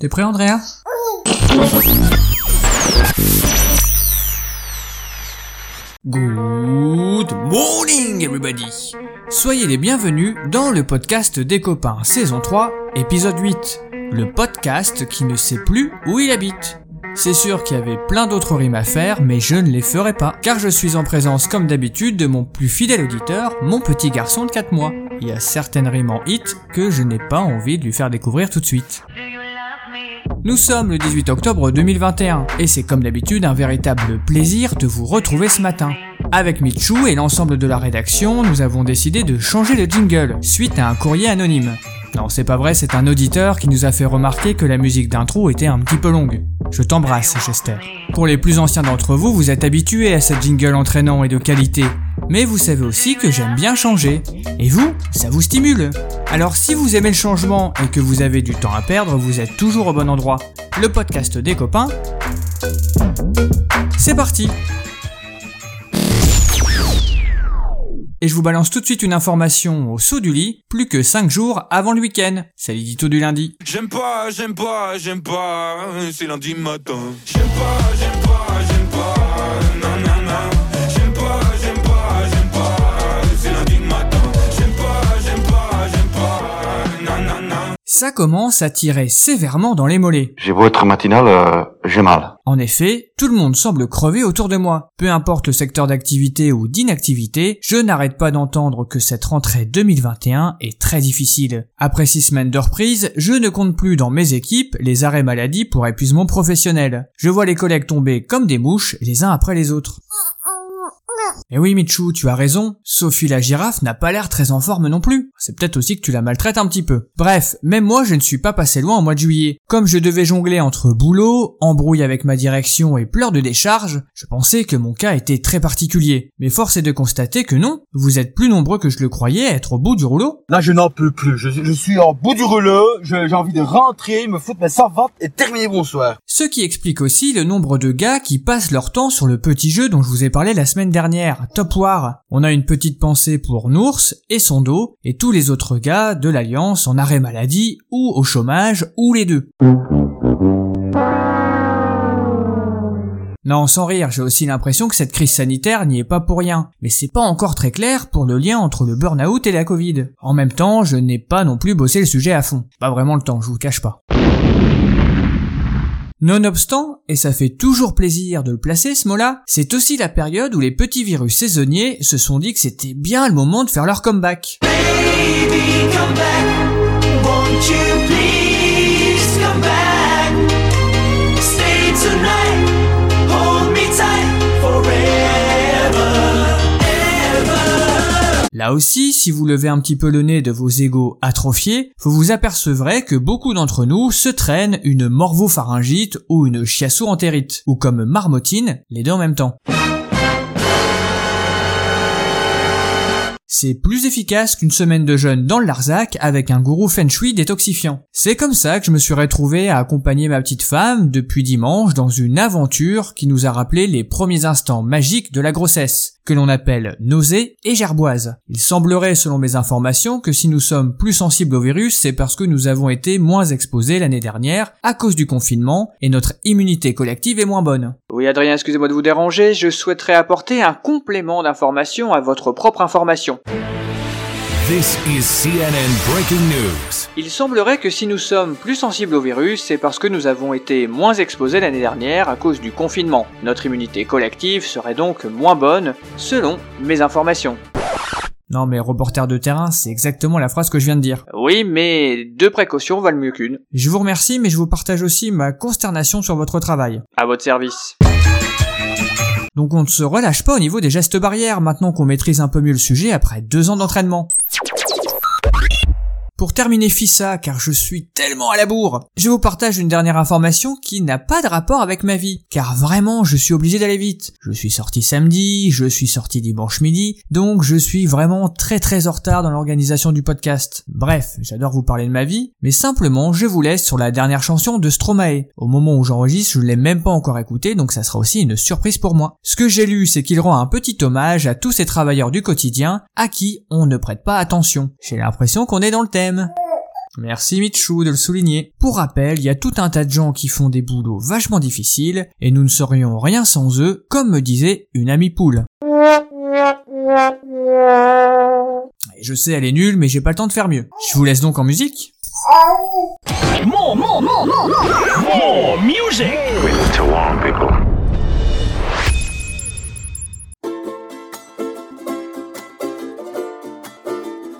T'es prêt Andrea? Good morning everybody Soyez les bienvenus dans le podcast des copains saison 3 épisode 8 Le podcast qui ne sait plus où il habite c'est sûr qu'il y avait plein d'autres rimes à faire, mais je ne les ferai pas, car je suis en présence comme d'habitude de mon plus fidèle auditeur, mon petit garçon de 4 mois. Il y a certaines rimes en hit que je n'ai pas envie de lui faire découvrir tout de suite. Nous sommes le 18 octobre 2021 et c'est comme d'habitude un véritable plaisir de vous retrouver ce matin. Avec Michou et l'ensemble de la rédaction, nous avons décidé de changer le jingle suite à un courrier anonyme. Non, c'est pas vrai, c'est un auditeur qui nous a fait remarquer que la musique d'intro était un petit peu longue. Je t'embrasse, Chester. Pour les plus anciens d'entre vous, vous êtes habitués à cette jingle entraînant et de qualité, mais vous savez aussi que j'aime bien changer. Et vous, ça vous stimule. Alors si vous aimez le changement et que vous avez du temps à perdre, vous êtes toujours au bon endroit. Le podcast des copains, c'est parti Et je vous balance tout de suite une information au saut du lit, plus que 5 jours avant le week-end. C'est l'édito du lundi. J'aime pas, j'aime pas, j'aime pas, c'est lundi matin. J'aime pas, j'aime pas, j'aime Ça commence à tirer sévèrement dans les mollets. J'ai beau être matinal, euh, j'ai mal. En effet, tout le monde semble crever autour de moi. Peu importe le secteur d'activité ou d'inactivité, je n'arrête pas d'entendre que cette rentrée 2021 est très difficile. Après six semaines de reprise, je ne compte plus dans mes équipes les arrêts maladie pour épuisement professionnel. Je vois les collègues tomber comme des mouches les uns après les autres. Et oui Michou, tu as raison, Sophie la girafe n'a pas l'air très en forme non plus. C'est peut-être aussi que tu la maltraites un petit peu. Bref, même moi je ne suis pas passé loin en mois de juillet. Comme je devais jongler entre boulot, embrouille avec ma direction et pleurs de décharge, je pensais que mon cas était très particulier. Mais force est de constater que non, vous êtes plus nombreux que je le croyais à être au bout du rouleau. Là, je n'en peux plus. Je, je suis en bout du rouleau. J'ai envie de rentrer, me foutre mes servantes et terminer bonsoir. Ce qui explique aussi le nombre de gars qui passent leur temps sur le petit jeu dont je vous ai parlé la semaine Top War. On a une petite pensée pour Nours et son dos, et tous les autres gars de l'Alliance en arrêt maladie, ou au chômage, ou les deux. Non, sans rire, j'ai aussi l'impression que cette crise sanitaire n'y est pas pour rien. Mais c'est pas encore très clair pour le lien entre le burn-out et la Covid. En même temps, je n'ai pas non plus bossé le sujet à fond. Pas vraiment le temps, je vous le cache pas. Nonobstant, et ça fait toujours plaisir de le placer ce mot-là, c'est aussi la période où les petits virus saisonniers se sont dit que c'était bien le moment de faire leur comeback. Là aussi, si vous levez un petit peu le nez de vos égaux atrophiés, vous vous apercevrez que beaucoup d'entre nous se traînent une morvopharyngite ou une chiasso-entérite, ou comme marmotine, les deux en même temps. C'est plus efficace qu'une semaine de jeûne dans le Larzac avec un gourou feng shui détoxifiant. C'est comme ça que je me suis retrouvé à accompagner ma petite femme depuis dimanche dans une aventure qui nous a rappelé les premiers instants magiques de la grossesse, que l'on appelle nausée et gerboise. Il semblerait, selon mes informations, que si nous sommes plus sensibles au virus, c'est parce que nous avons été moins exposés l'année dernière à cause du confinement et notre immunité collective est moins bonne. Oui Adrien, excusez-moi de vous déranger, je souhaiterais apporter un complément d'information à votre propre information. This is CNN breaking news. Il semblerait que si nous sommes plus sensibles au virus, c'est parce que nous avons été moins exposés l'année dernière à cause du confinement. Notre immunité collective serait donc moins bonne, selon mes informations. Non mais reporter de terrain, c'est exactement la phrase que je viens de dire. Oui, mais deux précautions valent mieux qu'une. Je vous remercie, mais je vous partage aussi ma consternation sur votre travail. À votre service. Donc on ne se relâche pas au niveau des gestes barrières maintenant qu'on maîtrise un peu mieux le sujet après deux ans d'entraînement. Pour terminer FISA, car je suis tellement à la bourre, je vous partage une dernière information qui n'a pas de rapport avec ma vie, car vraiment je suis obligé d'aller vite. Je suis sorti samedi, je suis sorti dimanche midi, donc je suis vraiment très très en retard dans l'organisation du podcast. Bref, j'adore vous parler de ma vie, mais simplement je vous laisse sur la dernière chanson de Stromae. Au moment où j'enregistre, je l'ai même pas encore écouté, donc ça sera aussi une surprise pour moi. Ce que j'ai lu, c'est qu'il rend un petit hommage à tous ces travailleurs du quotidien à qui on ne prête pas attention. J'ai l'impression qu'on est dans le thème. Merci Michou de le souligner. Pour rappel, il y a tout un tas de gens qui font des boulots vachement difficiles, et nous ne serions rien sans eux, comme me disait une amie poule. Et je sais, elle est nulle, mais j'ai pas le temps de faire mieux. Je vous laisse donc en musique. To warn people.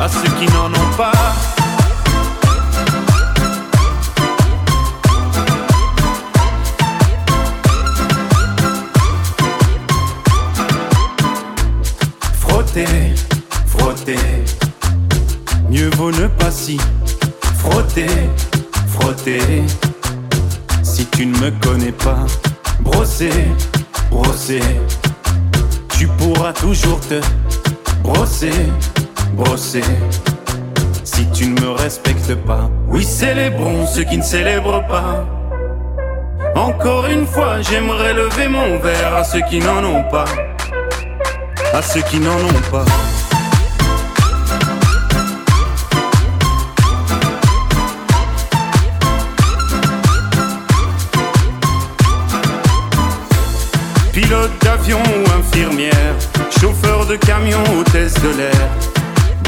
À ceux qui n'en ont pas. Frotter, frotter. Mieux vaut ne pas si frotter, frotter. Si tu ne me connais pas, brosser, brosser. Tu pourras toujours te brosser, brosser. Si tu ne me respectes pas, oui, célébrons ceux qui ne célèbrent pas. Encore une fois, j'aimerais lever mon verre à ceux qui n'en ont pas. À ceux qui n'en ont pas. Pilote d'avion ou infirmière, chauffeur de camion, hôtesse de l'air,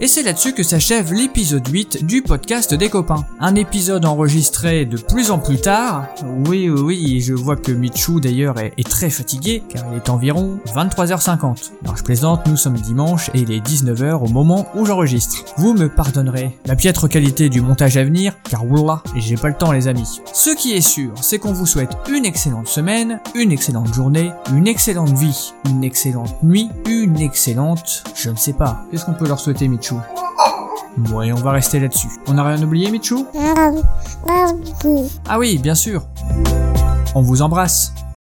Et c'est là-dessus que s'achève l'épisode 8 du podcast des copains. Un épisode enregistré de plus en plus tard. Oui, oui, oui, je vois que Michou d'ailleurs est, très fatigué, car il est environ 23h50. Alors je plaisante, nous sommes dimanche et il est 19h au moment où j'enregistre. Vous me pardonnerez la piètre qualité du montage à venir, car oula, j'ai pas le temps les amis. Ce qui est sûr, c'est qu'on vous souhaite une excellente semaine, une excellente journée, une excellente vie, une excellente nuit, une excellente... Je ne sais pas. Qu'est-ce qu'on peut leur souhaiter Michou? Ouais, on va rester là-dessus. On n'a rien oublié Michou? Ah oui, bien sûr. On vous embrasse.